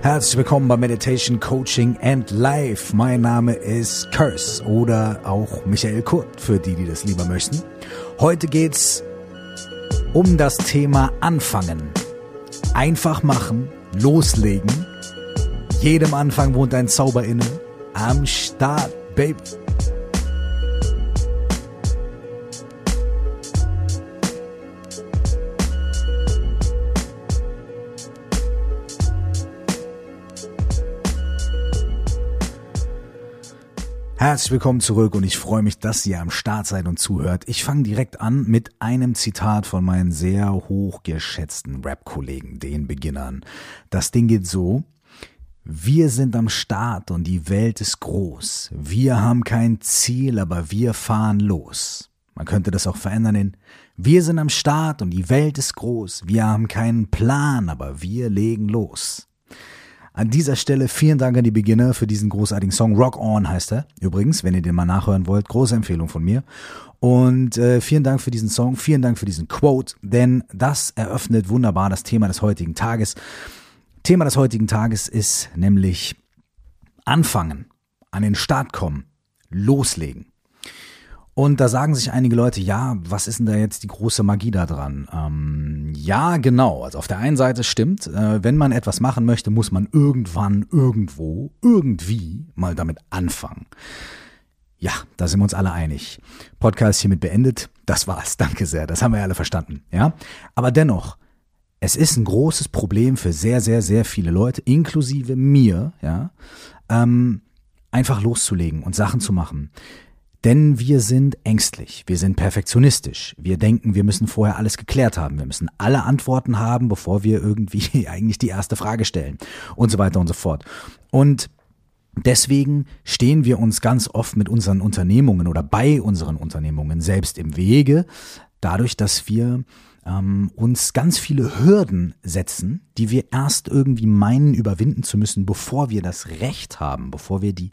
Herzlich willkommen bei Meditation Coaching and Life. Mein Name ist Curse oder auch Michael Kurt, für die, die das lieber möchten. Heute geht's um das Thema Anfangen. Einfach machen, loslegen. Jedem Anfang wohnt ein Zauber inne. Am Start, Baby. Herzlich willkommen zurück und ich freue mich, dass ihr am Start seid und zuhört. Ich fange direkt an mit einem Zitat von meinen sehr hochgeschätzten Rap-Kollegen, den Beginnern. Das Ding geht so. Wir sind am Start und die Welt ist groß. Wir haben kein Ziel, aber wir fahren los. Man könnte das auch verändern in Wir sind am Start und die Welt ist groß. Wir haben keinen Plan, aber wir legen los. An dieser Stelle vielen Dank an die Beginner für diesen großartigen Song. Rock On heißt er. Übrigens, wenn ihr den mal nachhören wollt, große Empfehlung von mir. Und äh, vielen Dank für diesen Song, vielen Dank für diesen Quote, denn das eröffnet wunderbar das Thema des heutigen Tages. Thema des heutigen Tages ist nämlich anfangen, an den Start kommen, loslegen. Und da sagen sich einige Leute, ja, was ist denn da jetzt die große Magie da dran? Ähm, ja, genau. Also auf der einen Seite stimmt, äh, wenn man etwas machen möchte, muss man irgendwann, irgendwo, irgendwie mal damit anfangen. Ja, da sind wir uns alle einig. Podcast hiermit beendet. Das war's. Danke sehr. Das haben wir alle verstanden. Ja. Aber dennoch, es ist ein großes Problem für sehr, sehr, sehr viele Leute, inklusive mir, ja, ähm, einfach loszulegen und Sachen zu machen. Denn wir sind ängstlich, wir sind perfektionistisch, wir denken, wir müssen vorher alles geklärt haben, wir müssen alle Antworten haben, bevor wir irgendwie eigentlich die erste Frage stellen und so weiter und so fort. Und deswegen stehen wir uns ganz oft mit unseren Unternehmungen oder bei unseren Unternehmungen selbst im Wege, dadurch, dass wir ähm, uns ganz viele Hürden setzen, die wir erst irgendwie meinen überwinden zu müssen, bevor wir das Recht haben, bevor wir die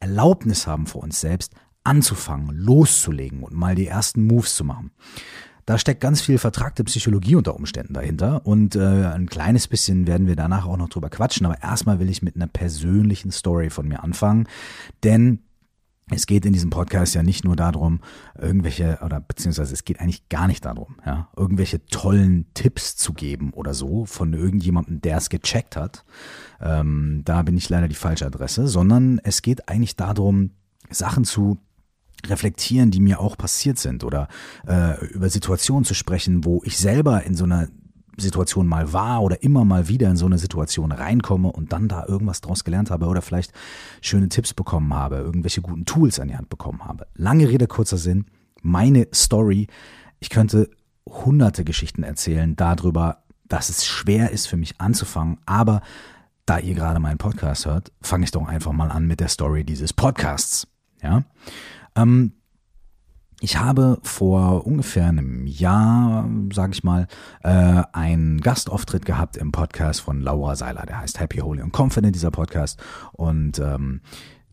Erlaubnis haben vor uns selbst, anzufangen, loszulegen und mal die ersten Moves zu machen. Da steckt ganz viel vertragte Psychologie unter Umständen dahinter und äh, ein kleines bisschen werden wir danach auch noch drüber quatschen, aber erstmal will ich mit einer persönlichen Story von mir anfangen, denn es geht in diesem Podcast ja nicht nur darum, irgendwelche, oder beziehungsweise es geht eigentlich gar nicht darum, ja, irgendwelche tollen Tipps zu geben oder so von irgendjemandem, der es gecheckt hat. Ähm, da bin ich leider die falsche Adresse, sondern es geht eigentlich darum, Sachen zu reflektieren, die mir auch passiert sind oder äh, über Situationen zu sprechen, wo ich selber in so einer Situation mal war oder immer mal wieder in so eine Situation reinkomme und dann da irgendwas draus gelernt habe oder vielleicht schöne Tipps bekommen habe, irgendwelche guten Tools an die Hand bekommen habe. Lange Rede, kurzer Sinn. Meine Story. Ich könnte hunderte Geschichten erzählen darüber, dass es schwer ist für mich anzufangen, aber da ihr gerade meinen Podcast hört, fange ich doch einfach mal an mit der Story dieses Podcasts. Ja. Ähm, ich habe vor ungefähr einem Jahr, sage ich mal, äh, einen Gastauftritt gehabt im Podcast von Laura Seiler, der heißt Happy, Holy und Confident, dieser Podcast. Und ähm,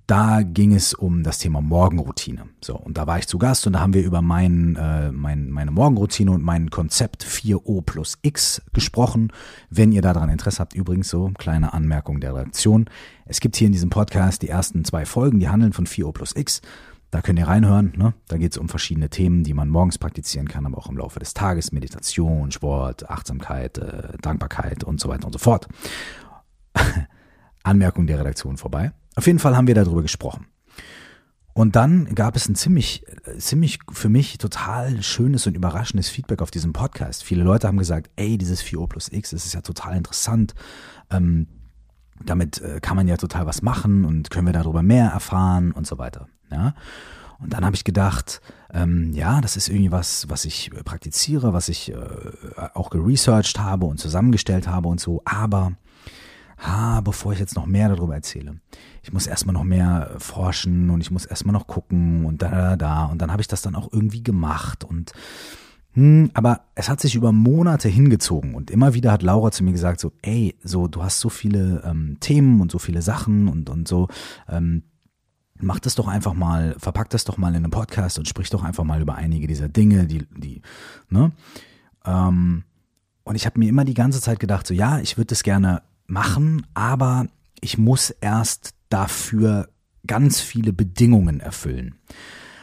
da ging es um das Thema Morgenroutine. So, und da war ich zu Gast und da haben wir über mein, äh, mein, meine Morgenroutine und mein Konzept 4O plus X gesprochen. Wenn ihr daran Interesse habt, übrigens so, kleine Anmerkung der Reaktion. Es gibt hier in diesem Podcast die ersten zwei Folgen, die handeln von 4O plus X. Da könnt ihr reinhören. Ne? Da geht es um verschiedene Themen, die man morgens praktizieren kann, aber auch im Laufe des Tages. Meditation, Sport, Achtsamkeit, äh, Dankbarkeit und so weiter und so fort. Anmerkung der Redaktion vorbei. Auf jeden Fall haben wir darüber gesprochen. Und dann gab es ein ziemlich, ziemlich für mich total schönes und überraschendes Feedback auf diesem Podcast. Viele Leute haben gesagt, ey, dieses 4O plus X, das ist ja total interessant. Ähm, damit äh, kann man ja total was machen und können wir darüber mehr erfahren und so weiter. Ja. Und dann habe ich gedacht, ähm, ja, das ist irgendwie was, was ich äh, praktiziere, was ich äh, auch geresearched habe und zusammengestellt habe und so. Aber, ha, bevor ich jetzt noch mehr darüber erzähle, ich muss erstmal noch mehr forschen und ich muss erstmal noch gucken und da, da, da. Und dann habe ich das dann auch irgendwie gemacht und hm, aber es hat sich über Monate hingezogen und immer wieder hat Laura zu mir gesagt so, ey, so du hast so viele ähm, Themen und so viele Sachen und und so, ähm, mach das doch einfach mal, verpack das doch mal in einem Podcast und sprich doch einfach mal über einige dieser Dinge, die, die, ne? Ähm, und ich habe mir immer die ganze Zeit gedacht, so ja, ich würde das gerne machen, aber ich muss erst dafür ganz viele Bedingungen erfüllen.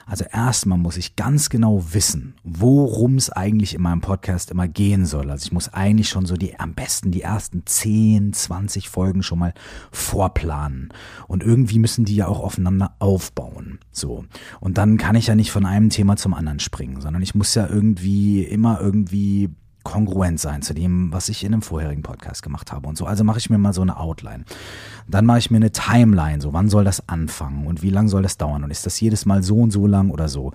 Also erstmal muss ich ganz genau wissen, worum es eigentlich in meinem Podcast immer gehen soll. Also ich muss eigentlich schon so die, am besten die ersten 10, 20 Folgen schon mal vorplanen. Und irgendwie müssen die ja auch aufeinander aufbauen. So. Und dann kann ich ja nicht von einem Thema zum anderen springen, sondern ich muss ja irgendwie immer irgendwie kongruent sein zu dem, was ich in einem vorherigen Podcast gemacht habe und so. Also mache ich mir mal so eine Outline. Dann mache ich mir eine Timeline, so wann soll das anfangen und wie lang soll das dauern und ist das jedes Mal so und so lang oder so.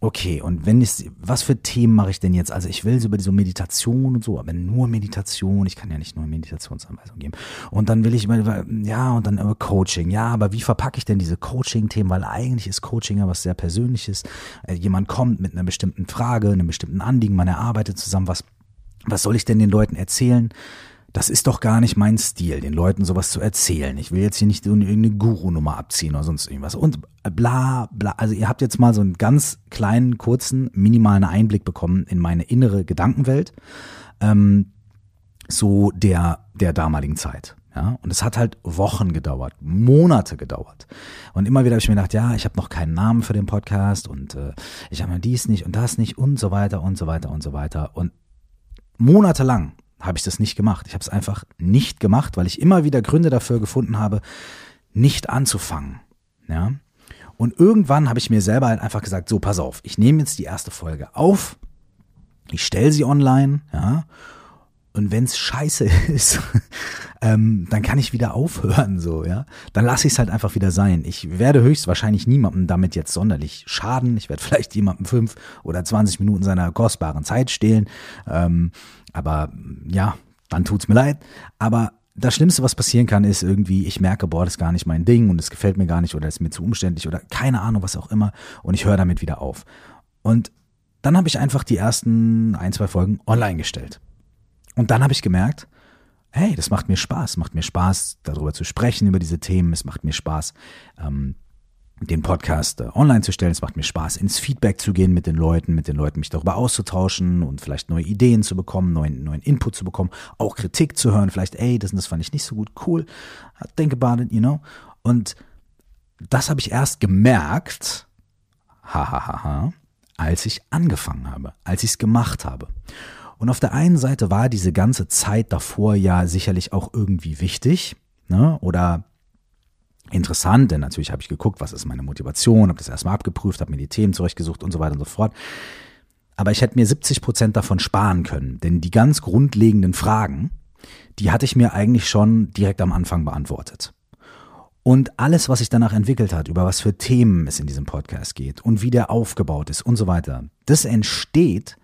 Okay, und wenn ich, was für Themen mache ich denn jetzt? Also ich will so über diese Meditation und so, aber nur Meditation, ich kann ja nicht nur Meditationsanweisungen geben. Und dann will ich mal, ja, und dann über Coaching. Ja, aber wie verpacke ich denn diese Coaching-Themen? Weil eigentlich ist Coaching ja was sehr Persönliches. Äh, jemand kommt mit einer bestimmten Frage, einem bestimmten Anliegen, man erarbeitet zusammen was was soll ich denn den Leuten erzählen? Das ist doch gar nicht mein Stil, den Leuten sowas zu erzählen. Ich will jetzt hier nicht irgendeine Guru-Nummer abziehen oder sonst irgendwas. Und bla bla. Also ihr habt jetzt mal so einen ganz kleinen, kurzen, minimalen Einblick bekommen in meine innere Gedankenwelt. Ähm, so der, der damaligen Zeit. Ja, und es hat halt Wochen gedauert, Monate gedauert. Und immer wieder habe ich mir gedacht, ja, ich habe noch keinen Namen für den Podcast und äh, ich habe dies nicht und das nicht und so weiter und so weiter und so weiter. Und monatelang habe ich das nicht gemacht. Ich habe es einfach nicht gemacht, weil ich immer wieder Gründe dafür gefunden habe, nicht anzufangen. Ja. Und irgendwann habe ich mir selber halt einfach gesagt, so, pass auf, ich nehme jetzt die erste Folge auf, ich stelle sie online, ja, und wenn's scheiße ist, ähm, dann kann ich wieder aufhören, so, ja. Dann lasse ich es halt einfach wieder sein. Ich werde höchstwahrscheinlich niemandem damit jetzt sonderlich schaden. Ich werde vielleicht jemandem fünf oder zwanzig Minuten seiner kostbaren Zeit stehlen. Ähm, aber ja, dann tut's mir leid. Aber das Schlimmste, was passieren kann, ist irgendwie, ich merke, boah, das ist gar nicht mein Ding und es gefällt mir gar nicht oder ist mir zu umständlich oder keine Ahnung, was auch immer. Und ich höre damit wieder auf. Und dann habe ich einfach die ersten ein, zwei Folgen online gestellt. Und dann habe ich gemerkt, hey, das macht mir Spaß, macht mir Spaß, darüber zu sprechen, über diese Themen, es macht mir Spaß, ähm, den Podcast äh, online zu stellen, es macht mir Spaß, ins Feedback zu gehen mit den Leuten, mit den Leuten mich darüber auszutauschen und vielleicht neue Ideen zu bekommen, neuen, neuen Input zu bekommen, auch Kritik zu hören, vielleicht, ey, das und das fand ich nicht so gut, cool, think about it, you know. Und das habe ich erst gemerkt, hahaha, ha, ha, ha, als ich angefangen habe, als ich es gemacht habe. Und auf der einen Seite war diese ganze Zeit davor ja sicherlich auch irgendwie wichtig, ne? Oder interessant, denn natürlich habe ich geguckt, was ist meine Motivation, habe das erstmal abgeprüft, habe mir die Themen zurechtgesucht und so weiter und so fort. Aber ich hätte mir 70 Prozent davon sparen können, denn die ganz grundlegenden Fragen, die hatte ich mir eigentlich schon direkt am Anfang beantwortet. Und alles, was sich danach entwickelt hat, über was für Themen es in diesem Podcast geht und wie der aufgebaut ist und so weiter, das entsteht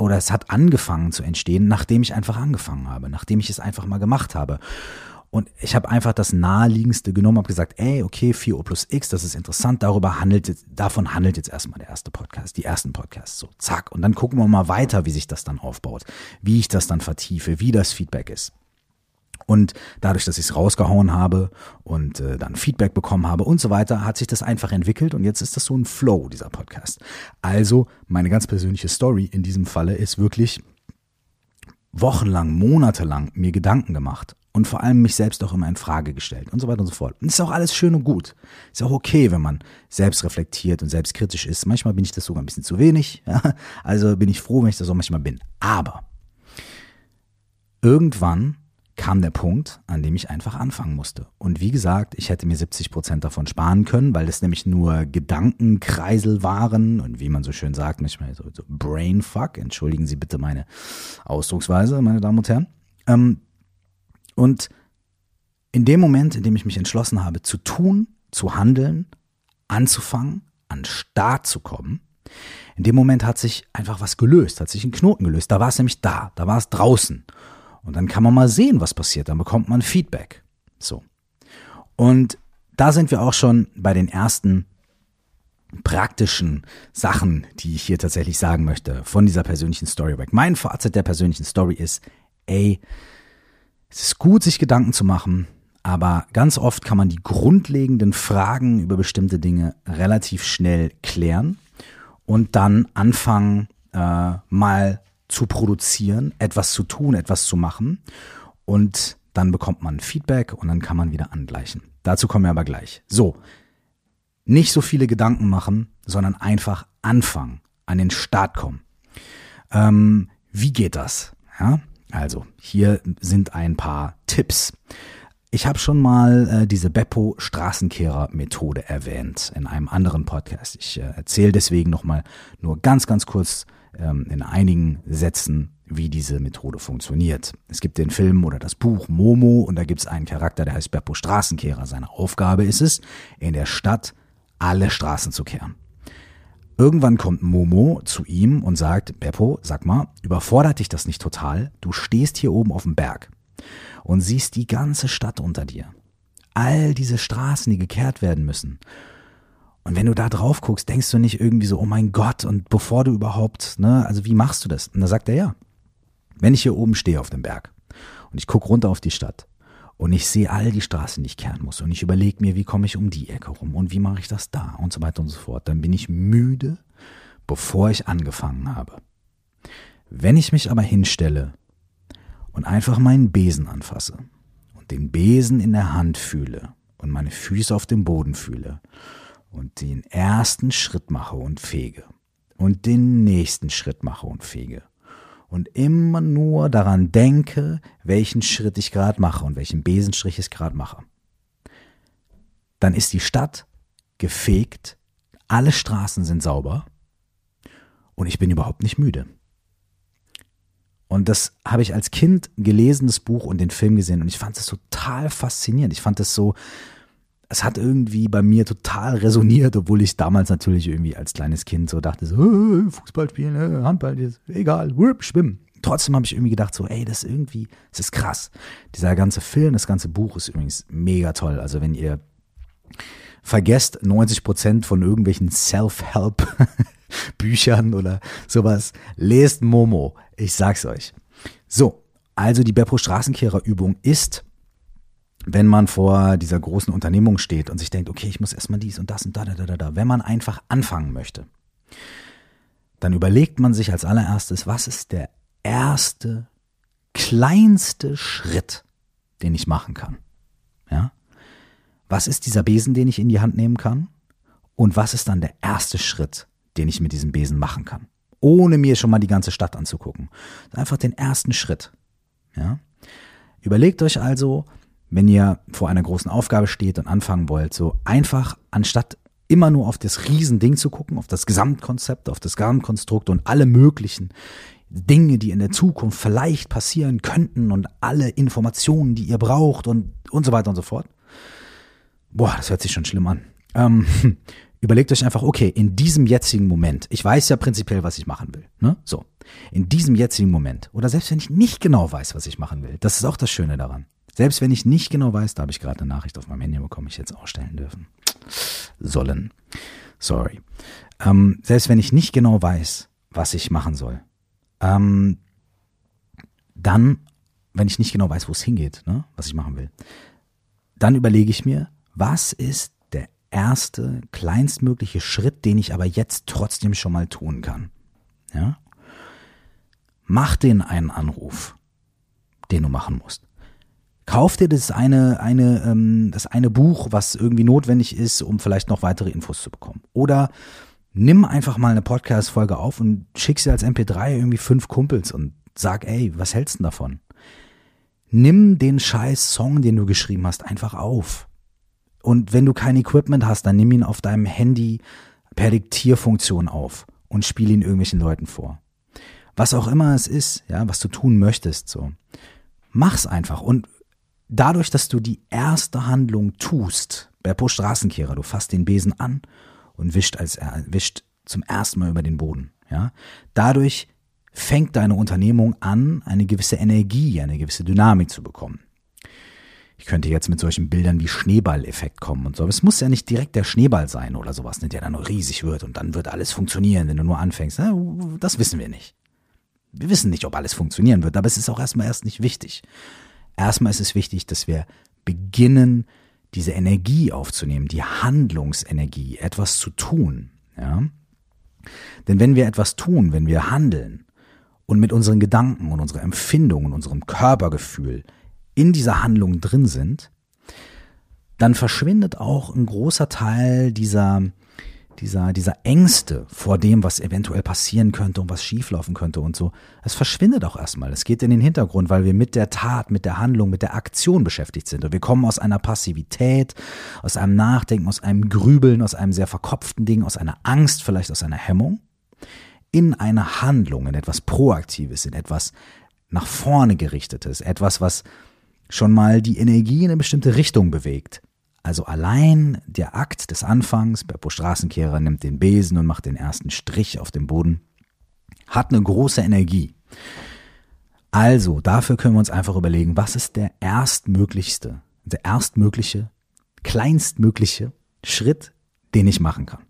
oder es hat angefangen zu entstehen, nachdem ich einfach angefangen habe, nachdem ich es einfach mal gemacht habe. Und ich habe einfach das naheliegendste genommen, habe gesagt, ey, okay, 4O plus X, das ist interessant, darüber handelt jetzt, davon handelt jetzt erstmal der erste Podcast, die ersten Podcasts, so, zack. Und dann gucken wir mal weiter, wie sich das dann aufbaut, wie ich das dann vertiefe, wie das Feedback ist. Und dadurch, dass ich es rausgehauen habe und äh, dann Feedback bekommen habe und so weiter, hat sich das einfach entwickelt und jetzt ist das so ein Flow, dieser Podcast. Also meine ganz persönliche Story in diesem Falle ist wirklich wochenlang, monatelang mir Gedanken gemacht und vor allem mich selbst auch immer in Frage gestellt und so weiter und so fort. Und ist auch alles schön und gut. Ist auch okay, wenn man selbst reflektiert und selbstkritisch ist. Manchmal bin ich das sogar ein bisschen zu wenig. Ja? Also bin ich froh, wenn ich das auch manchmal bin. Aber irgendwann kam der Punkt, an dem ich einfach anfangen musste. Und wie gesagt, ich hätte mir 70 Prozent davon sparen können, weil es nämlich nur Gedankenkreisel waren und wie man so schön sagt, manchmal so, so Brainfuck. Entschuldigen Sie bitte meine Ausdrucksweise, meine Damen und Herren. Ähm, und in dem Moment, in dem ich mich entschlossen habe, zu tun, zu handeln, anzufangen, an Start zu kommen, in dem Moment hat sich einfach was gelöst, hat sich ein Knoten gelöst. Da war es nämlich da, da war es draußen. Und dann kann man mal sehen, was passiert. Dann bekommt man Feedback. So. Und da sind wir auch schon bei den ersten praktischen Sachen, die ich hier tatsächlich sagen möchte von dieser persönlichen Story weg. Mein Fazit der persönlichen Story ist, ey, es ist gut, sich Gedanken zu machen, aber ganz oft kann man die grundlegenden Fragen über bestimmte Dinge relativ schnell klären und dann anfangen, äh, mal zu produzieren, etwas zu tun, etwas zu machen. Und dann bekommt man Feedback und dann kann man wieder angleichen. Dazu kommen wir aber gleich. So, nicht so viele Gedanken machen, sondern einfach anfangen, an den Start kommen. Ähm, wie geht das? Ja, also hier sind ein paar Tipps. Ich habe schon mal äh, diese Beppo Straßenkehrer Methode erwähnt in einem anderen Podcast. Ich äh, erzähle deswegen noch mal nur ganz ganz kurz ähm, in einigen Sätzen, wie diese Methode funktioniert. Es gibt den Film oder das Buch Momo und da gibt es einen Charakter, der heißt Beppo Straßenkehrer. Seine Aufgabe ist es, in der Stadt alle Straßen zu kehren. Irgendwann kommt Momo zu ihm und sagt, Beppo, sag mal, überfordert dich das nicht total? Du stehst hier oben auf dem Berg und siehst die ganze Stadt unter dir. All diese Straßen, die gekehrt werden müssen. Und wenn du da drauf guckst, denkst du nicht irgendwie so, oh mein Gott, und bevor du überhaupt, ne, also wie machst du das? Und da sagt er ja. Wenn ich hier oben stehe auf dem Berg und ich gucke runter auf die Stadt und ich sehe all die Straßen, die ich kehren muss und ich überlege mir, wie komme ich um die Ecke rum und wie mache ich das da und so weiter und so fort, dann bin ich müde, bevor ich angefangen habe. Wenn ich mich aber hinstelle und einfach meinen Besen anfasse und den Besen in der Hand fühle und meine Füße auf dem Boden fühle und den ersten Schritt mache und fege und den nächsten Schritt mache und fege und immer nur daran denke, welchen Schritt ich gerade mache und welchen Besenstrich ich gerade mache, dann ist die Stadt gefegt, alle Straßen sind sauber und ich bin überhaupt nicht müde. Und das habe ich als Kind gelesen, das Buch und den Film gesehen und ich fand es total faszinierend. Ich fand es so, es hat irgendwie bei mir total resoniert, obwohl ich damals natürlich irgendwie als kleines Kind so dachte, so, Fußball spielen, Handball, egal, schwimmen. Trotzdem habe ich irgendwie gedacht, so, ey, das ist irgendwie, das ist krass. Dieser ganze Film, das ganze Buch ist übrigens mega toll. Also wenn ihr vergesst 90 Prozent von irgendwelchen Self-Help Büchern oder sowas. Lest Momo. Ich sag's euch. So. Also die Beppo Straßenkehrerübung ist, wenn man vor dieser großen Unternehmung steht und sich denkt, okay, ich muss erstmal dies und das und da, da, da, da, wenn man einfach anfangen möchte, dann überlegt man sich als allererstes, was ist der erste, kleinste Schritt, den ich machen kann? Ja? Was ist dieser Besen, den ich in die Hand nehmen kann? Und was ist dann der erste Schritt, den ich mit diesem Besen machen kann. Ohne mir schon mal die ganze Stadt anzugucken. Einfach den ersten Schritt. Ja? Überlegt euch also, wenn ihr vor einer großen Aufgabe steht und anfangen wollt, so einfach anstatt immer nur auf das Riesending zu gucken, auf das Gesamtkonzept, auf das Gesamtkonstrukt und alle möglichen Dinge, die in der Zukunft vielleicht passieren könnten und alle Informationen, die ihr braucht und, und so weiter und so fort. Boah, das hört sich schon schlimm an. Ähm, Überlegt euch einfach, okay, in diesem jetzigen Moment, ich weiß ja prinzipiell, was ich machen will, ne? So. In diesem jetzigen Moment, oder selbst wenn ich nicht genau weiß, was ich machen will, das ist auch das Schöne daran. Selbst wenn ich nicht genau weiß, da habe ich gerade eine Nachricht auf meinem Handy bekommen, ich jetzt ausstellen dürfen. Sollen. Sorry. Ähm, selbst wenn ich nicht genau weiß, was ich machen soll, ähm, dann, wenn ich nicht genau weiß, wo es hingeht, ne, was ich machen will, dann überlege ich mir, was ist erste, kleinstmögliche Schritt, den ich aber jetzt trotzdem schon mal tun kann. Ja? Mach den einen Anruf, den du machen musst. Kauf dir das eine, eine, ähm, das eine Buch, was irgendwie notwendig ist, um vielleicht noch weitere Infos zu bekommen. Oder nimm einfach mal eine Podcast-Folge auf und schick sie als MP3 irgendwie fünf Kumpels und sag, ey, was hältst du davon? Nimm den scheiß Song, den du geschrieben hast, einfach auf. Und wenn du kein Equipment hast, dann nimm ihn auf deinem Handy per Diktierfunktion auf und spiel ihn irgendwelchen Leuten vor. Was auch immer es ist, ja, was du tun möchtest, so. Mach's einfach. Und dadurch, dass du die erste Handlung tust, Beppo Straßenkehrer, du fasst den Besen an und wischt als, äh, wischt zum ersten Mal über den Boden, ja. Dadurch fängt deine Unternehmung an, eine gewisse Energie, eine gewisse Dynamik zu bekommen. Ich könnte jetzt mit solchen Bildern wie Schneeballeffekt kommen und so. Aber es muss ja nicht direkt der Schneeball sein oder sowas, der dann nur riesig wird und dann wird alles funktionieren, wenn du nur anfängst. Das wissen wir nicht. Wir wissen nicht, ob alles funktionieren wird, aber es ist auch erstmal erst nicht wichtig. Erstmal ist es wichtig, dass wir beginnen, diese Energie aufzunehmen, die Handlungsenergie, etwas zu tun. Ja? Denn wenn wir etwas tun, wenn wir handeln und mit unseren Gedanken und unserer Empfindung und unserem Körpergefühl in dieser Handlung drin sind, dann verschwindet auch ein großer Teil dieser, dieser, dieser Ängste vor dem, was eventuell passieren könnte und was schieflaufen könnte und so. Es verschwindet auch erstmal. Es geht in den Hintergrund, weil wir mit der Tat, mit der Handlung, mit der Aktion beschäftigt sind. Und wir kommen aus einer Passivität, aus einem Nachdenken, aus einem Grübeln, aus einem sehr verkopften Ding, aus einer Angst, vielleicht aus einer Hemmung, in eine Handlung, in etwas Proaktives, in etwas nach vorne gerichtetes, etwas, was schon mal die Energie in eine bestimmte Richtung bewegt. Also allein der Akt des Anfangs, Beppo Straßenkehrer nimmt den Besen und macht den ersten Strich auf dem Boden, hat eine große Energie. Also, dafür können wir uns einfach überlegen, was ist der erstmöglichste, der erstmögliche, kleinstmögliche Schritt, den ich machen kann.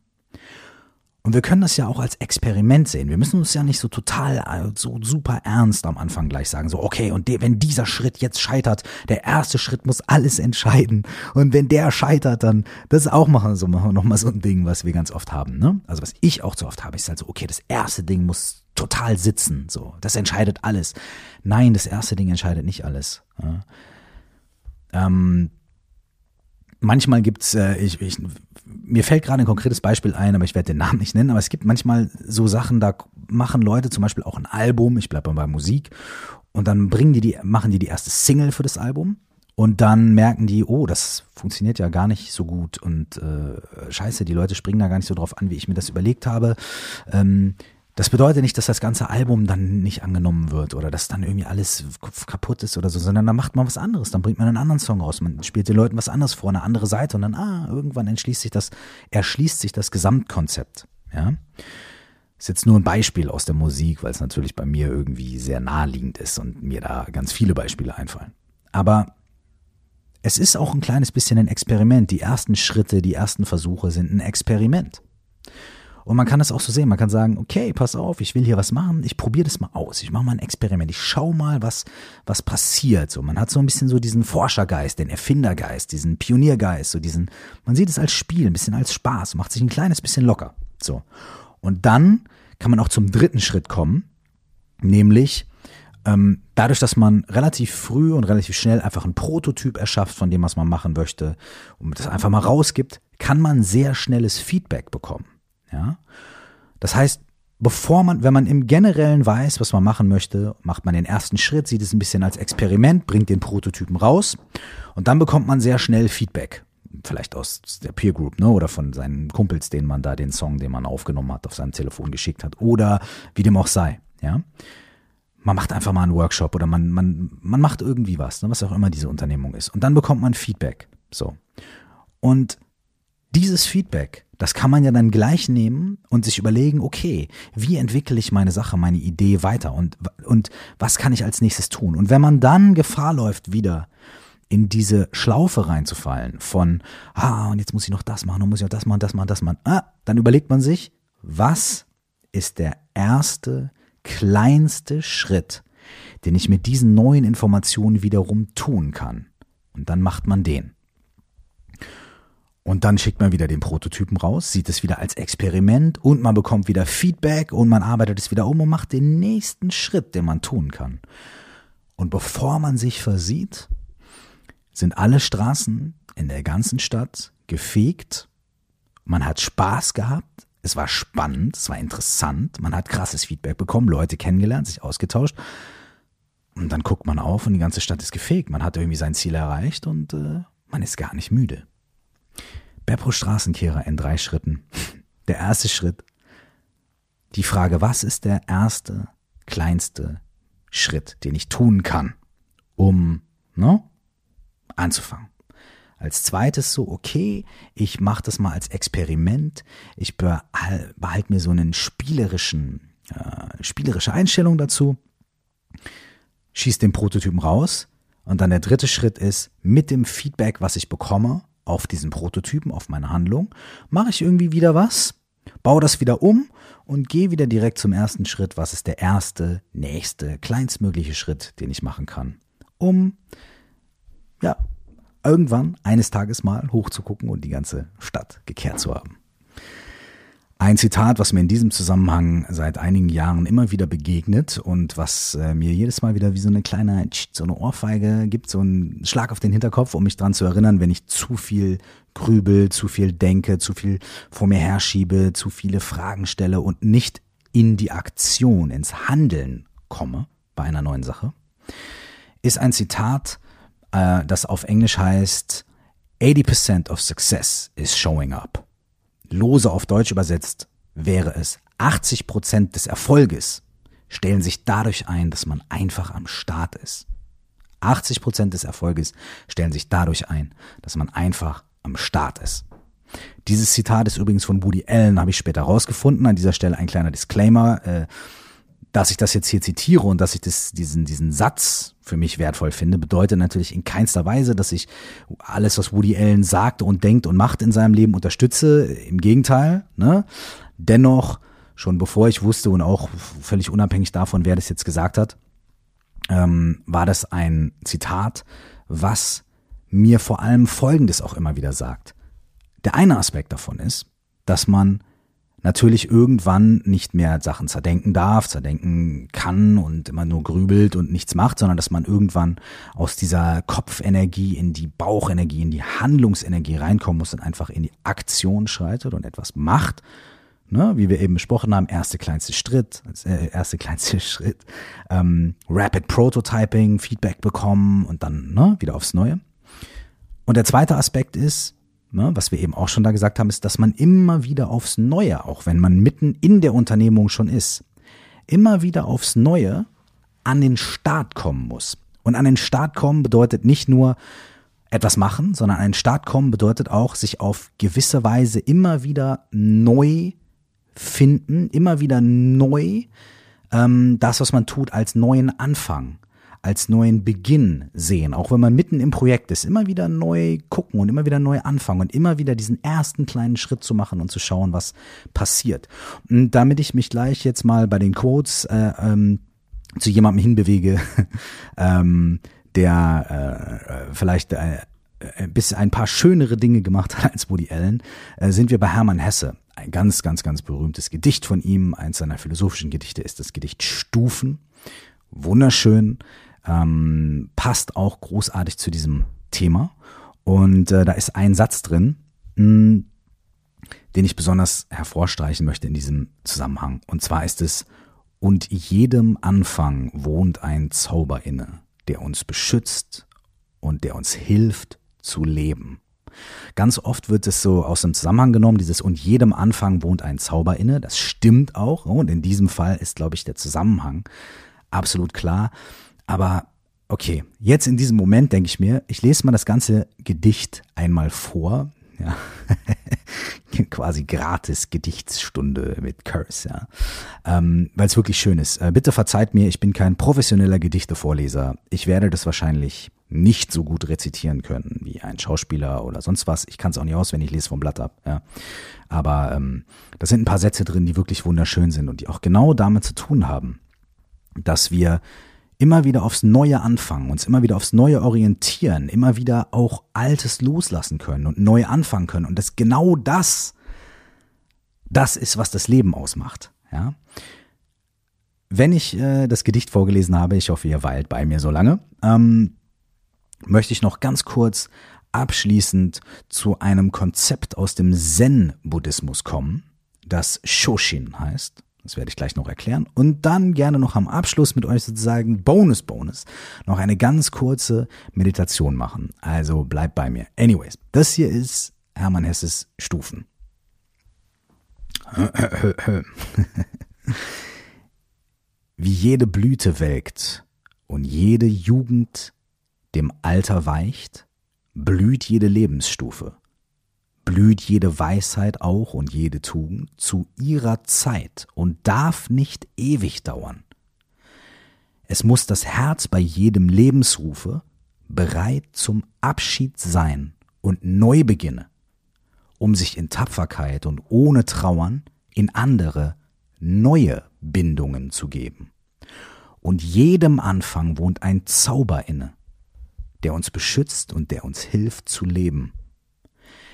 Und wir können das ja auch als Experiment sehen. Wir müssen uns ja nicht so total, äh, so super ernst am Anfang gleich sagen, so, okay, und de, wenn dieser Schritt jetzt scheitert, der erste Schritt muss alles entscheiden. Und wenn der scheitert, dann, das ist auch mal so, nochmal so ein Ding, was wir ganz oft haben, ne? Also was ich auch so oft habe, ist halt so, okay, das erste Ding muss total sitzen, so. Das entscheidet alles. Nein, das erste Ding entscheidet nicht alles. Ja? Ähm, manchmal gibt's, äh, ich, ich, mir fällt gerade ein konkretes Beispiel ein, aber ich werde den Namen nicht nennen, aber es gibt manchmal so Sachen, da machen Leute zum Beispiel auch ein Album, ich bleibe bei Musik, und dann bringen die die, machen die die erste Single für das Album und dann merken die, oh, das funktioniert ja gar nicht so gut und äh, scheiße, die Leute springen da gar nicht so drauf an, wie ich mir das überlegt habe. Ähm, das bedeutet nicht, dass das ganze Album dann nicht angenommen wird oder dass dann irgendwie alles kaputt ist oder so, sondern dann macht man was anderes. Dann bringt man einen anderen Song raus. Man spielt den Leuten was anderes vor, eine andere Seite und dann, ah, irgendwann entschließt sich das, erschließt sich das Gesamtkonzept. Ja. Ist jetzt nur ein Beispiel aus der Musik, weil es natürlich bei mir irgendwie sehr naheliegend ist und mir da ganz viele Beispiele einfallen. Aber es ist auch ein kleines bisschen ein Experiment. Die ersten Schritte, die ersten Versuche sind ein Experiment. Und man kann das auch so sehen. Man kann sagen, okay, pass auf, ich will hier was machen, ich probiere das mal aus. Ich mache mal ein Experiment. Ich schau mal, was, was passiert. So, man hat so ein bisschen so diesen Forschergeist, den Erfindergeist, diesen Pioniergeist, so diesen, man sieht es als Spiel, ein bisschen als Spaß, macht sich ein kleines bisschen locker. So. Und dann kann man auch zum dritten Schritt kommen, nämlich ähm, dadurch, dass man relativ früh und relativ schnell einfach einen Prototyp erschafft von dem, was man machen möchte und das einfach mal rausgibt, kann man sehr schnelles Feedback bekommen. Ja? Das heißt, bevor man, wenn man im Generellen weiß, was man machen möchte, macht man den ersten Schritt, sieht es ein bisschen als Experiment, bringt den Prototypen raus und dann bekommt man sehr schnell Feedback. Vielleicht aus der Peer Group, ne, oder von seinen Kumpels, denen man da den Song, den man aufgenommen hat, auf seinem Telefon geschickt hat, oder wie dem auch sei, ja. Man macht einfach mal einen Workshop oder man, man, man macht irgendwie was, ne, was auch immer diese Unternehmung ist. Und dann bekommt man Feedback. So. Und dieses Feedback, das kann man ja dann gleich nehmen und sich überlegen, okay, wie entwickle ich meine Sache, meine Idee weiter und, und was kann ich als nächstes tun? Und wenn man dann Gefahr läuft, wieder in diese Schlaufe reinzufallen von, ah, und jetzt muss ich noch das machen, und muss ich noch das machen, das machen, das machen, ah, dann überlegt man sich, was ist der erste, kleinste Schritt, den ich mit diesen neuen Informationen wiederum tun kann? Und dann macht man den. Und dann schickt man wieder den Prototypen raus, sieht es wieder als Experiment und man bekommt wieder Feedback und man arbeitet es wieder um und macht den nächsten Schritt, den man tun kann. Und bevor man sich versieht, sind alle Straßen in der ganzen Stadt gefegt. Man hat Spaß gehabt. Es war spannend, es war interessant. Man hat krasses Feedback bekommen, Leute kennengelernt, sich ausgetauscht. Und dann guckt man auf und die ganze Stadt ist gefegt. Man hat irgendwie sein Ziel erreicht und äh, man ist gar nicht müde. Beppo Straßenkehrer in drei Schritten. Der erste Schritt. Die Frage, was ist der erste, kleinste Schritt, den ich tun kann, um ne, anzufangen. Als zweites so, okay, ich mache das mal als Experiment. Ich behalte mir so einen spielerischen, äh, spielerische Einstellung dazu, schieß den Prototypen raus und dann der dritte Schritt ist, mit dem Feedback, was ich bekomme, auf diesen Prototypen, auf meine Handlung, mache ich irgendwie wieder was, baue das wieder um und gehe wieder direkt zum ersten Schritt. Was ist der erste, nächste, kleinstmögliche Schritt, den ich machen kann, um ja irgendwann eines Tages mal hochzugucken und die ganze Stadt gekehrt zu haben. Ein Zitat, was mir in diesem Zusammenhang seit einigen Jahren immer wieder begegnet und was äh, mir jedes Mal wieder wie so eine kleine, so eine Ohrfeige gibt, so einen Schlag auf den Hinterkopf, um mich dran zu erinnern, wenn ich zu viel grübel, zu viel denke, zu viel vor mir herschiebe, zu viele Fragen stelle und nicht in die Aktion, ins Handeln komme bei einer neuen Sache, ist ein Zitat, äh, das auf Englisch heißt 80% of success is showing up lose auf Deutsch übersetzt, wäre es 80 Prozent des Erfolges stellen sich dadurch ein, dass man einfach am Start ist. 80 Prozent des Erfolges stellen sich dadurch ein, dass man einfach am Start ist. Dieses Zitat ist übrigens von Woody Allen, habe ich später rausgefunden. An dieser Stelle ein kleiner Disclaimer. Äh, dass ich das jetzt hier zitiere und dass ich das, diesen, diesen Satz für mich wertvoll finde, bedeutet natürlich in keinster Weise, dass ich alles, was Woody Allen sagt und denkt und macht in seinem Leben unterstütze. Im Gegenteil, ne? Dennoch, schon bevor ich wusste und auch völlig unabhängig davon, wer das jetzt gesagt hat, ähm, war das ein Zitat, was mir vor allem Folgendes auch immer wieder sagt. Der eine Aspekt davon ist, dass man natürlich irgendwann nicht mehr Sachen zerdenken darf, zerdenken kann und immer nur grübelt und nichts macht, sondern dass man irgendwann aus dieser Kopfenergie in die Bauchenergie, in die Handlungsenergie reinkommen muss und einfach in die Aktion schreitet und etwas macht. Ne, wie wir eben besprochen haben, erste kleinste Schritt, äh, erste kleinste Schritt, ähm, Rapid Prototyping, Feedback bekommen und dann ne, wieder aufs Neue. Und der zweite Aspekt ist, ne, was wir eben auch schon da gesagt haben, ist, dass man immer wieder aufs Neue, auch wenn man mitten in der Unternehmung schon ist, immer wieder aufs Neue an den Start kommen muss. Und an den Start kommen bedeutet nicht nur etwas machen, sondern an den Start kommen bedeutet auch, sich auf gewisse Weise immer wieder neu finden, immer wieder neu ähm, das, was man tut, als neuen Anfang als neuen Beginn sehen, auch wenn man mitten im Projekt ist, immer wieder neu gucken und immer wieder neu anfangen und immer wieder diesen ersten kleinen Schritt zu machen und zu schauen, was passiert. Und damit ich mich gleich jetzt mal bei den Quotes äh, ähm, zu jemandem hinbewege, ähm, der äh, äh vielleicht äh, bis ein paar schönere Dinge gemacht hat als Woody Allen, äh, sind wir bei Hermann Hesse. Ein ganz, ganz, ganz berühmtes Gedicht von ihm. Eins seiner philosophischen Gedichte ist das Gedicht Stufen. Wunderschön, ähm, passt auch großartig zu diesem Thema. Und äh, da ist ein Satz drin, mh, hm, den ich besonders hervorstreichen möchte in diesem Zusammenhang. Und zwar ist es, und jedem Anfang wohnt ein Zauber inne, der uns beschützt und der uns hilft zu leben. Ganz oft wird es so aus dem Zusammenhang genommen, dieses und jedem Anfang wohnt ein Zauber inne. Das stimmt auch. Und in diesem Fall ist, glaube ich, der Zusammenhang absolut klar. Aber okay, jetzt in diesem Moment denke ich mir, ich lese mal das ganze Gedicht einmal vor. Ja. Quasi gratis Gedichtsstunde mit Curse, ja. Ähm, Weil es wirklich schön ist. Äh, bitte verzeiht mir, ich bin kein professioneller Gedichtevorleser. Ich werde das wahrscheinlich nicht so gut rezitieren können wie ein Schauspieler oder sonst was. Ich kann es auch nicht aus, wenn ich lese vom Blatt ab. Ja. Aber ähm, da sind ein paar Sätze drin, die wirklich wunderschön sind und die auch genau damit zu tun haben, dass wir immer wieder aufs Neue anfangen, uns immer wieder aufs Neue orientieren, immer wieder auch Altes loslassen können und neu anfangen können. Und das genau das, das ist, was das Leben ausmacht. Ja. Wenn ich äh, das Gedicht vorgelesen habe, ich hoffe, ihr weilt bei mir so lange, ähm, möchte ich noch ganz kurz abschließend zu einem Konzept aus dem Zen-Buddhismus kommen, das Shoshin heißt. Das werde ich gleich noch erklären. Und dann gerne noch am Abschluss mit euch sozusagen Bonus Bonus noch eine ganz kurze Meditation machen. Also bleibt bei mir. Anyways, das hier ist Hermann Hesses Stufen. Wie jede Blüte welkt und jede Jugend dem Alter weicht, blüht jede Lebensstufe blüht jede Weisheit auch und jede Tugend zu ihrer Zeit und darf nicht ewig dauern. Es muss das Herz bei jedem Lebensrufe bereit zum Abschied sein und neu beginne, um sich in Tapferkeit und ohne Trauern in andere, neue Bindungen zu geben. Und jedem Anfang wohnt ein Zauber inne, der uns beschützt und der uns hilft zu leben.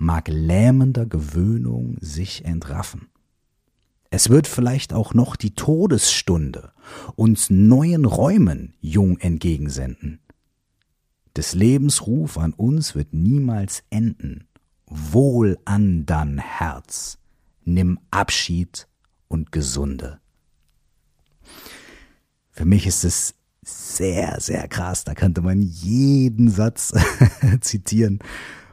mag lähmender Gewöhnung sich entraffen. Es wird vielleicht auch noch die Todesstunde uns neuen Räumen jung entgegensenden. Des Lebens Ruf an uns wird niemals enden. Wohl an dann, Herz, nimm Abschied und Gesunde. Für mich ist es sehr, sehr krass. Da könnte man jeden Satz zitieren.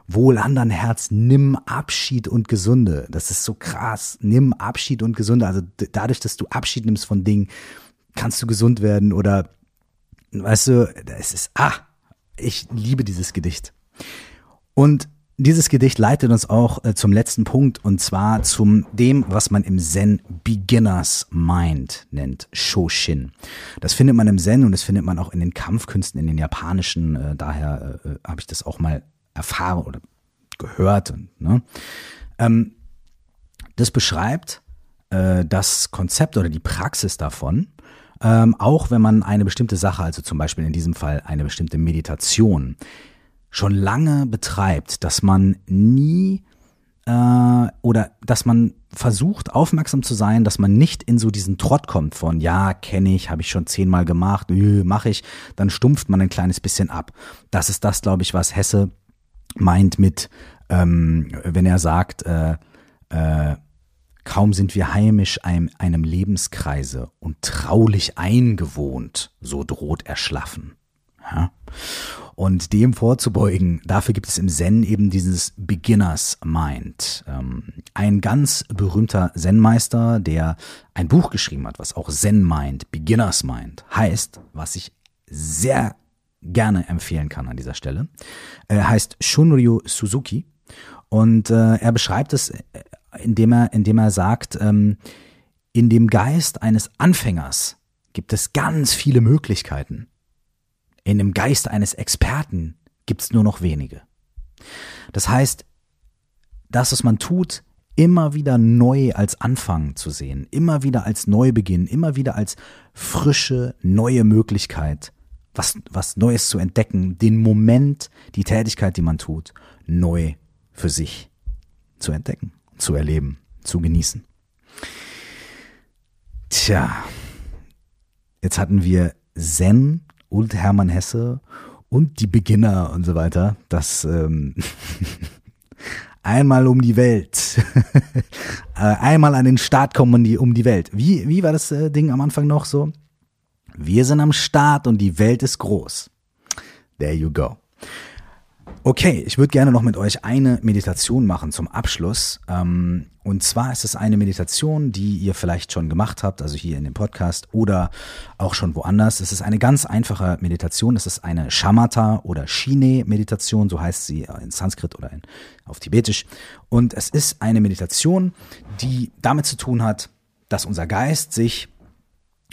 Wohl andern Herz, nimm Abschied und Gesunde. Das ist so krass. Nimm Abschied und Gesunde. Also dadurch, dass du Abschied nimmst von Dingen, kannst du gesund werden oder, weißt du, es ist, ah, ich liebe dieses Gedicht. Und dieses Gedicht leitet uns auch äh, zum letzten Punkt und zwar zum dem, was man im Zen Beginners Mind nennt, Shoshin. Das findet man im Zen und das findet man auch in den Kampfkünsten, in den japanischen. Äh, daher äh, habe ich das auch mal erfahren oder gehört. Ne? Ähm, das beschreibt äh, das Konzept oder die Praxis davon, ähm, auch wenn man eine bestimmte Sache, also zum Beispiel in diesem Fall eine bestimmte Meditation, schon lange betreibt, dass man nie äh, oder dass man versucht, aufmerksam zu sein, dass man nicht in so diesen Trott kommt von, ja, kenne ich, habe ich schon zehnmal gemacht, mache ich, dann stumpft man ein kleines bisschen ab. Das ist das, glaube ich, was Hesse meint mit, ähm, wenn er sagt, äh, äh, kaum sind wir heimisch einem, einem Lebenskreise und traulich eingewohnt, so droht erschlaffen. Ja? Und dem vorzubeugen, dafür gibt es im Zen eben dieses Beginners Mind. Ähm, ein ganz berühmter Zen-Meister, der ein Buch geschrieben hat, was auch Zen Mind, Beginners Mind heißt, was ich sehr gerne empfehlen kann an dieser Stelle. Er heißt Shunryu Suzuki und äh, er beschreibt es, äh, indem er, indem er sagt, ähm, in dem Geist eines Anfängers gibt es ganz viele Möglichkeiten. In dem Geist eines Experten gibt es nur noch wenige. Das heißt, das, was man tut, immer wieder neu als Anfang zu sehen, immer wieder als Neubeginn, immer wieder als frische, neue Möglichkeit was, was Neues zu entdecken, den Moment, die Tätigkeit, die man tut, neu für sich zu entdecken, zu erleben, zu genießen. Tja, jetzt hatten wir Zen und Hermann Hesse und die Beginner und so weiter. Das ähm, einmal um die Welt, äh, einmal an den Start kommen um die, um die Welt. Wie, wie war das äh, Ding am Anfang noch so? Wir sind am Start und die Welt ist groß. There you go. Okay, ich würde gerne noch mit euch eine Meditation machen zum Abschluss. Ähm, und zwar ist es eine Meditation, die ihr vielleicht schon gemacht habt, also hier in dem Podcast oder auch schon woanders. Es ist eine ganz einfache Meditation. Es ist eine Shamatha oder Shine-Meditation, so heißt sie in Sanskrit oder in, auf Tibetisch. Und es ist eine Meditation, die damit zu tun hat, dass unser Geist sich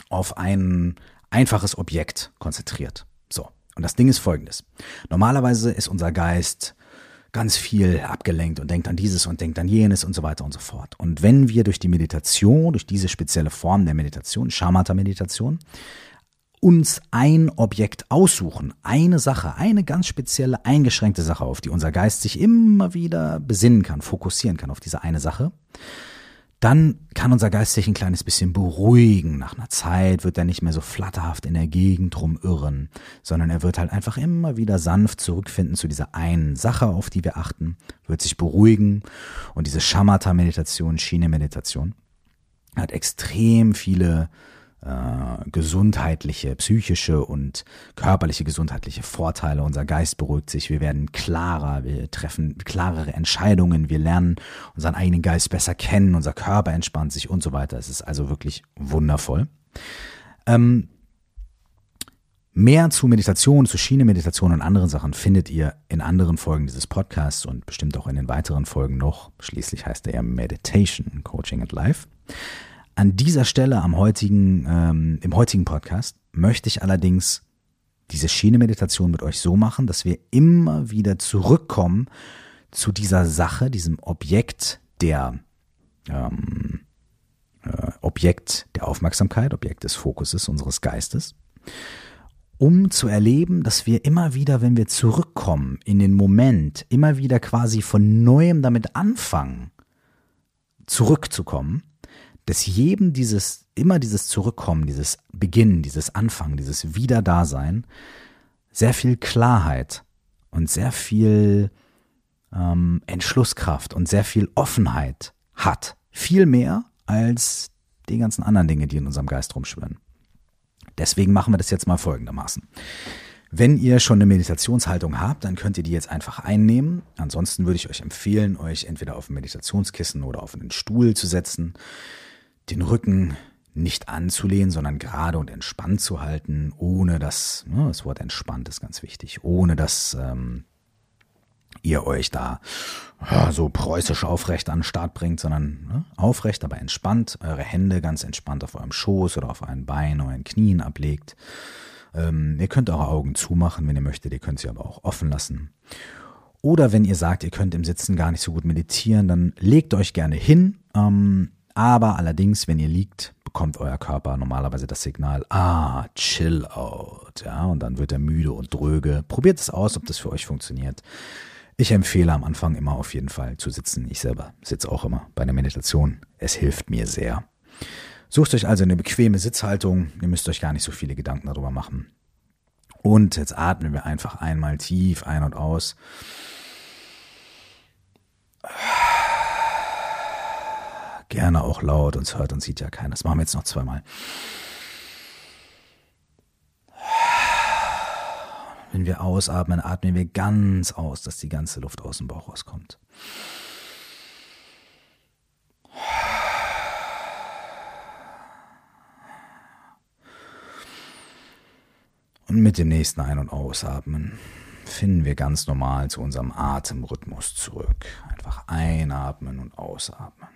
auf einen einfaches Objekt konzentriert. So. Und das Ding ist folgendes. Normalerweise ist unser Geist ganz viel abgelenkt und denkt an dieses und denkt an jenes und so weiter und so fort. Und wenn wir durch die Meditation, durch diese spezielle Form der Meditation, Shamatha-Meditation, uns ein Objekt aussuchen, eine Sache, eine ganz spezielle, eingeschränkte Sache, auf die unser Geist sich immer wieder besinnen kann, fokussieren kann auf diese eine Sache, dann kann unser Geist sich ein kleines bisschen beruhigen. Nach einer Zeit wird er nicht mehr so flatterhaft in der Gegend rumirren, sondern er wird halt einfach immer wieder sanft zurückfinden zu dieser einen Sache, auf die wir achten, wird sich beruhigen und diese Shamatha-Meditation, Schiene-Meditation hat extrem viele äh, gesundheitliche, psychische und körperliche gesundheitliche Vorteile. Unser Geist beruhigt sich, wir werden klarer, wir treffen klarere Entscheidungen, wir lernen unseren eigenen Geist besser kennen, unser Körper entspannt sich und so weiter. Es ist also wirklich wundervoll. Ähm, Mehr zu Meditation, zu Schiene-Meditation und anderen Sachen findet ihr in anderen Folgen dieses Podcasts und bestimmt auch in den weiteren Folgen noch. Schließlich heißt er ja Meditation, Coaching and Life. An dieser Stelle am heutigen, ähm, im heutigen Podcast möchte ich allerdings diese Schiene-Meditation mit euch so machen, dass wir immer wieder zurückkommen zu dieser Sache, diesem Objekt der ähm, äh, Objekt der Aufmerksamkeit, Objekt des Fokuses unseres Geistes um zu erleben, dass wir immer wieder, wenn wir zurückkommen in den Moment, immer wieder quasi von neuem damit anfangen, zurückzukommen, dass jedem dieses, immer dieses Zurückkommen, dieses Beginnen, dieses Anfangen, dieses Wiederdasein sehr viel Klarheit und sehr viel ähm, Entschlusskraft und sehr viel Offenheit hat. Viel mehr als die ganzen anderen Dinge, die in unserem Geist rumschwirren. Deswegen machen wir das jetzt mal folgendermaßen. Wenn ihr schon eine Meditationshaltung habt, dann könnt ihr die jetzt einfach einnehmen. Ansonsten würde ich euch empfehlen, euch entweder auf ein Meditationskissen oder auf einen Stuhl zu setzen, den Rücken nicht anzulehnen, sondern gerade und entspannt zu halten, ohne dass, ne, das Wort entspannt ist ganz wichtig, ohne dass ähm, ihr euch da ja, so preußisch aufrecht an den Start bringt, sondern ne, aufrecht, aber entspannt, eure Hände ganz entspannt auf eurem Schoß oder auf euren Beinen, euren Knien ablegt. Ähm, ihr könnt eure Augen zumachen, wenn ihr möchtet, ihr könnt sie aber auch offen lassen. Oder wenn ihr sagt, ihr könnt im Sitzen gar nicht so gut meditieren, dann legt euch gerne hin. Ähm, aber allerdings, wenn ihr liegt, bekommt euer Körper normalerweise das Signal, ah, chill out. Ja, und dann wird er müde und dröge. Probiert es aus, ob das für euch funktioniert. Ich empfehle am Anfang immer auf jeden Fall zu sitzen. Ich selber sitze auch immer bei einer Meditation. Es hilft mir sehr. Sucht euch also eine bequeme Sitzhaltung. Ihr müsst euch gar nicht so viele Gedanken darüber machen. Und jetzt atmen wir einfach einmal tief ein und aus. Gerne auch laut, uns hört und sieht ja keiner. Das machen wir jetzt noch zweimal. Wenn wir ausatmen, atmen wir ganz aus, dass die ganze Luft aus dem Bauch rauskommt. Und mit dem nächsten Ein- und Ausatmen finden wir ganz normal zu unserem Atemrhythmus zurück. Einfach einatmen und ausatmen.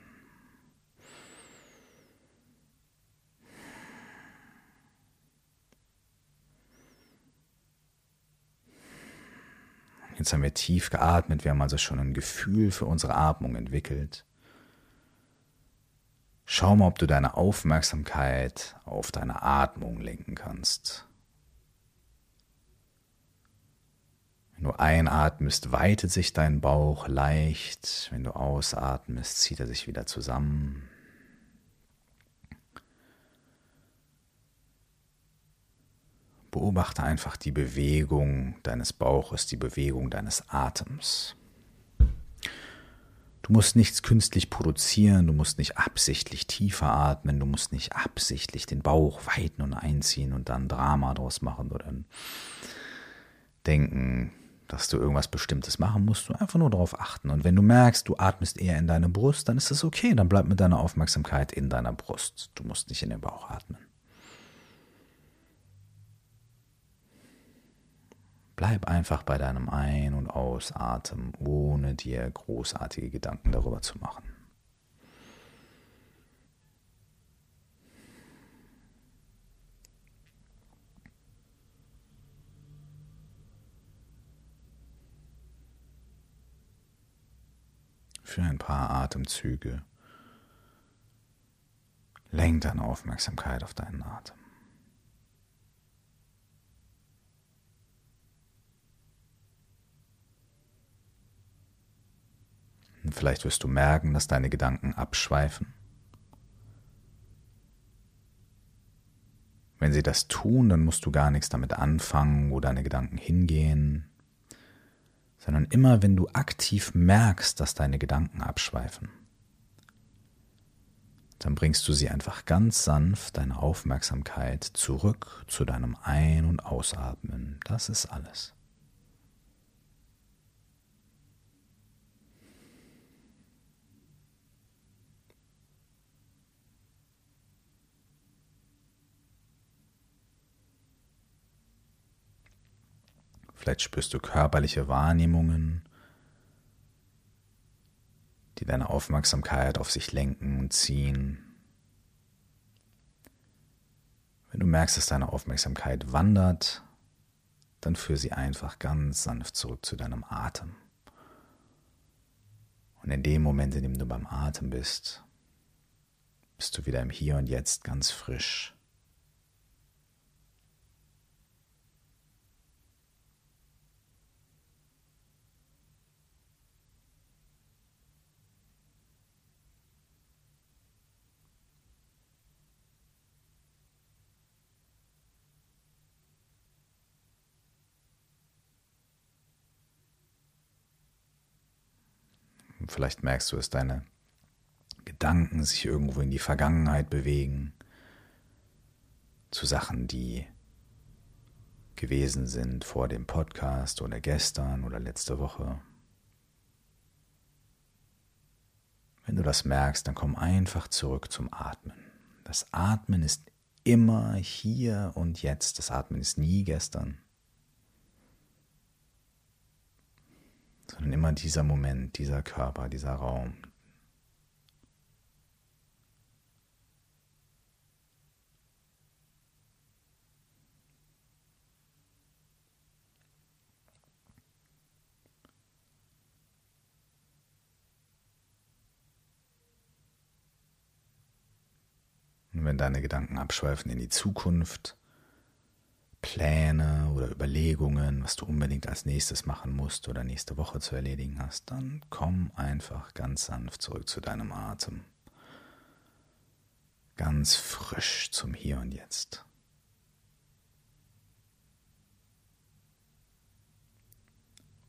Jetzt haben wir tief geatmet, wir haben also schon ein Gefühl für unsere Atmung entwickelt. Schau mal, ob du deine Aufmerksamkeit auf deine Atmung lenken kannst. Wenn du einatmest, weitet sich dein Bauch leicht. Wenn du ausatmest, zieht er sich wieder zusammen. Beobachte einfach die Bewegung deines Bauches, die Bewegung deines Atems. Du musst nichts künstlich produzieren, du musst nicht absichtlich tiefer atmen, du musst nicht absichtlich den Bauch weiten und einziehen und dann Drama draus machen oder denken, dass du irgendwas Bestimmtes machen musst, du einfach nur darauf achten. Und wenn du merkst, du atmest eher in deine Brust, dann ist das okay, dann bleib mit deiner Aufmerksamkeit in deiner Brust. Du musst nicht in den Bauch atmen. Bleib einfach bei deinem Ein- und Ausatmen, ohne dir großartige Gedanken darüber zu machen. Für ein paar Atemzüge lenk deine Aufmerksamkeit auf deinen Atem. Und vielleicht wirst du merken, dass deine Gedanken abschweifen. Wenn sie das tun, dann musst du gar nichts damit anfangen, wo deine Gedanken hingehen, sondern immer wenn du aktiv merkst, dass deine Gedanken abschweifen, dann bringst du sie einfach ganz sanft, deine Aufmerksamkeit, zurück zu deinem Ein- und Ausatmen. Das ist alles. Vielleicht spürst du körperliche Wahrnehmungen, die deine Aufmerksamkeit auf sich lenken und ziehen. Wenn du merkst, dass deine Aufmerksamkeit wandert, dann führ sie einfach ganz sanft zurück zu deinem Atem. Und in dem Moment, in dem du beim Atem bist, bist du wieder im Hier und Jetzt ganz frisch. Vielleicht merkst du es, deine Gedanken sich irgendwo in die Vergangenheit bewegen, zu Sachen, die gewesen sind vor dem Podcast oder gestern oder letzte Woche. Wenn du das merkst, dann komm einfach zurück zum Atmen. Das Atmen ist immer hier und jetzt. Das Atmen ist nie gestern. Sondern immer dieser Moment, dieser Körper, dieser Raum. Und wenn deine Gedanken abschweifen in die Zukunft, Pläne oder Überlegungen, was du unbedingt als nächstes machen musst oder nächste Woche zu erledigen hast, dann komm einfach ganz sanft zurück zu deinem Atem. Ganz frisch zum Hier und Jetzt.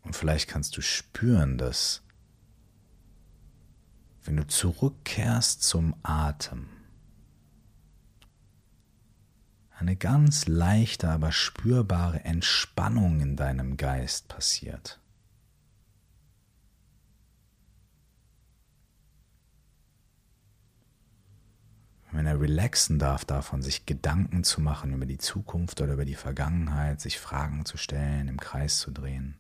Und vielleicht kannst du spüren, dass wenn du zurückkehrst zum Atem, eine ganz leichte, aber spürbare Entspannung in deinem Geist passiert. Wenn er relaxen darf, davon sich Gedanken zu machen über die Zukunft oder über die Vergangenheit, sich Fragen zu stellen, im Kreis zu drehen.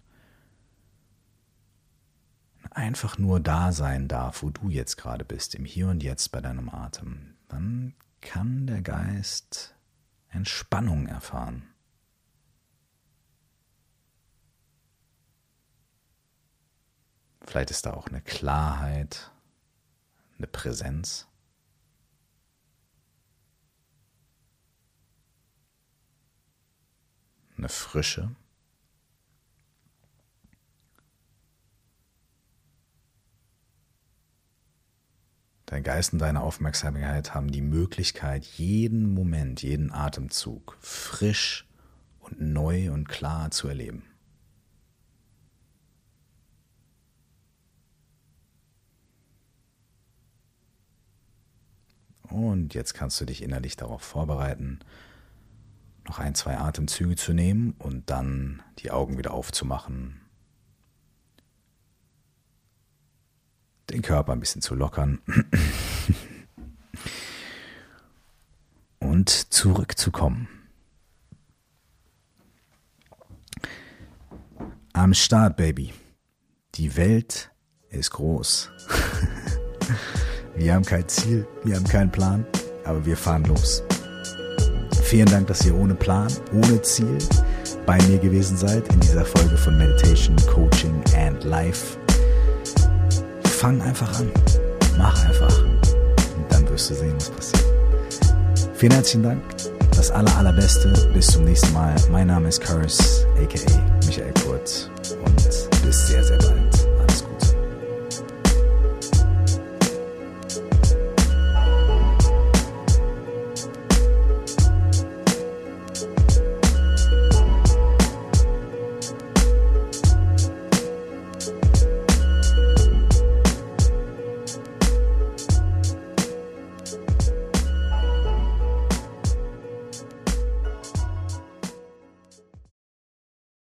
Einfach nur da sein darf, wo du jetzt gerade bist, im Hier und Jetzt bei deinem Atem, dann kann der Geist Entspannung erfahren. Vielleicht ist da auch eine Klarheit, eine Präsenz. Eine Frische. Dein Geist und deine Aufmerksamkeit haben die Möglichkeit, jeden Moment, jeden Atemzug frisch und neu und klar zu erleben. Und jetzt kannst du dich innerlich darauf vorbereiten, noch ein, zwei Atemzüge zu nehmen und dann die Augen wieder aufzumachen den Körper ein bisschen zu lockern und zurückzukommen. Am Start, Baby. Die Welt ist groß. wir haben kein Ziel, wir haben keinen Plan, aber wir fahren los. Vielen Dank, dass ihr ohne Plan, ohne Ziel bei mir gewesen seid in dieser Folge von Meditation, Coaching and Life fang einfach an. Mach einfach. Und dann wirst du sehen, was passiert. Vielen herzlichen Dank. Das aller, allerbeste. Bis zum nächsten Mal. Mein Name ist Curse, aka